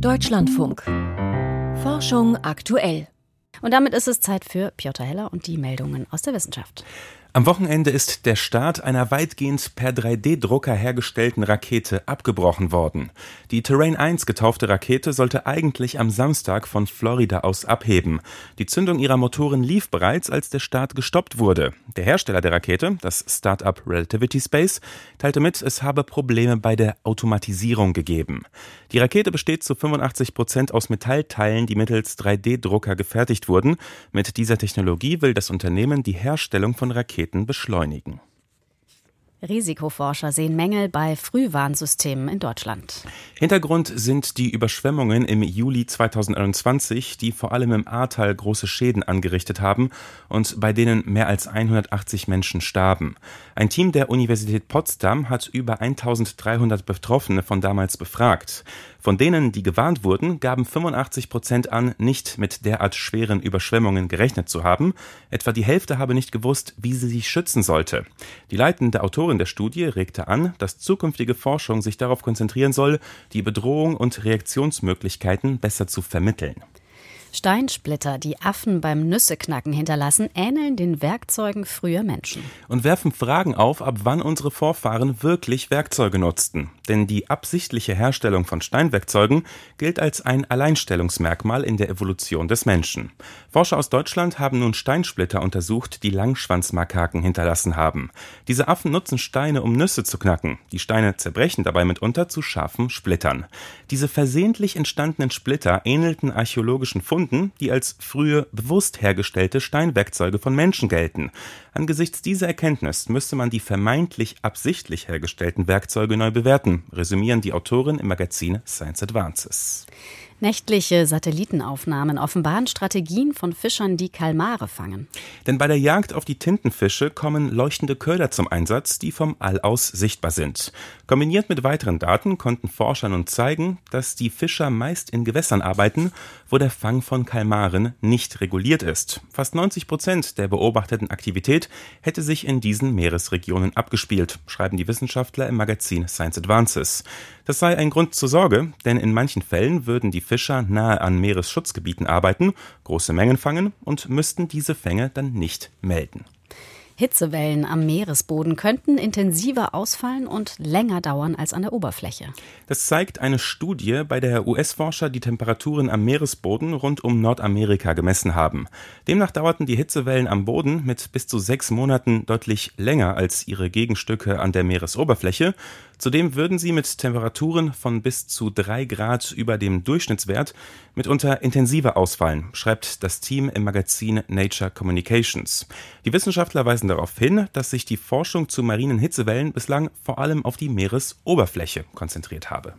Deutschlandfunk. Forschung aktuell. Und damit ist es Zeit für Piotr Heller und die Meldungen aus der Wissenschaft. Am Wochenende ist der Start einer weitgehend per 3D-Drucker hergestellten Rakete abgebrochen worden. Die Terrain 1 getaufte Rakete sollte eigentlich am Samstag von Florida aus abheben. Die Zündung ihrer Motoren lief bereits, als der Start gestoppt wurde. Der Hersteller der Rakete, das Startup Relativity Space, teilte mit, es habe Probleme bei der Automatisierung gegeben. Die Rakete besteht zu 85 Prozent aus Metallteilen, die mittels 3D-Drucker gefertigt wurden. Mit dieser Technologie will das Unternehmen die Herstellung von Raketen Raketen beschleunigen. Risikoforscher sehen Mängel bei Frühwarnsystemen in Deutschland. Hintergrund sind die Überschwemmungen im Juli 2021, die vor allem im Ahrtal große Schäden angerichtet haben und bei denen mehr als 180 Menschen starben. Ein Team der Universität Potsdam hat über 1300 Betroffene von damals befragt. Von denen, die gewarnt wurden, gaben 85 Prozent an, nicht mit derart schweren Überschwemmungen gerechnet zu haben. Etwa die Hälfte habe nicht gewusst, wie sie sich schützen sollte. Die leitende Autorin der Studie regte an, dass zukünftige Forschung sich darauf konzentrieren soll, die Bedrohung und Reaktionsmöglichkeiten besser zu vermitteln. Steinsplitter, die Affen beim Nüsseknacken hinterlassen, ähneln den Werkzeugen früher Menschen. Und werfen Fragen auf, ab wann unsere Vorfahren wirklich Werkzeuge nutzten. Denn die absichtliche Herstellung von Steinwerkzeugen gilt als ein Alleinstellungsmerkmal in der Evolution des Menschen. Forscher aus Deutschland haben nun Steinsplitter untersucht, die Langschwanzmakaken hinterlassen haben. Diese Affen nutzen Steine, um Nüsse zu knacken. Die Steine zerbrechen dabei mitunter zu scharfen Splittern. Diese versehentlich entstandenen Splitter ähnelten archäologischen Funden Funden, die als frühe bewusst hergestellte Steinwerkzeuge von Menschen gelten. Angesichts dieser Erkenntnis müsste man die vermeintlich absichtlich hergestellten Werkzeuge neu bewerten, resümieren die Autoren im Magazin Science Advances. Nächtliche Satellitenaufnahmen offenbaren Strategien von Fischern, die Kalmare fangen. Denn bei der Jagd auf die Tintenfische kommen leuchtende Köder zum Einsatz, die vom All aus sichtbar sind. Kombiniert mit weiteren Daten konnten Forscher nun zeigen, dass die Fischer meist in Gewässern arbeiten, wo der Fang von Kalmaren nicht reguliert ist. Fast 90 Prozent der beobachteten Aktivität hätte sich in diesen Meeresregionen abgespielt, schreiben die Wissenschaftler im Magazin Science Advances. Das sei ein Grund zur Sorge, denn in manchen Fällen würden die Fischer nahe an Meeresschutzgebieten arbeiten, große Mengen fangen und müssten diese Fänge dann nicht melden. Hitzewellen am Meeresboden könnten intensiver ausfallen und länger dauern als an der Oberfläche. Das zeigt eine Studie, bei der US-Forscher die Temperaturen am Meeresboden rund um Nordamerika gemessen haben. Demnach dauerten die Hitzewellen am Boden mit bis zu sechs Monaten deutlich länger als ihre Gegenstücke an der Meeresoberfläche. Zudem würden sie mit Temperaturen von bis zu drei Grad über dem Durchschnittswert mitunter intensiver ausfallen, schreibt das Team im Magazin Nature Communications. Die Wissenschaftler weisen darauf hin, dass sich die Forschung zu marinen Hitzewellen bislang vor allem auf die Meeresoberfläche konzentriert habe.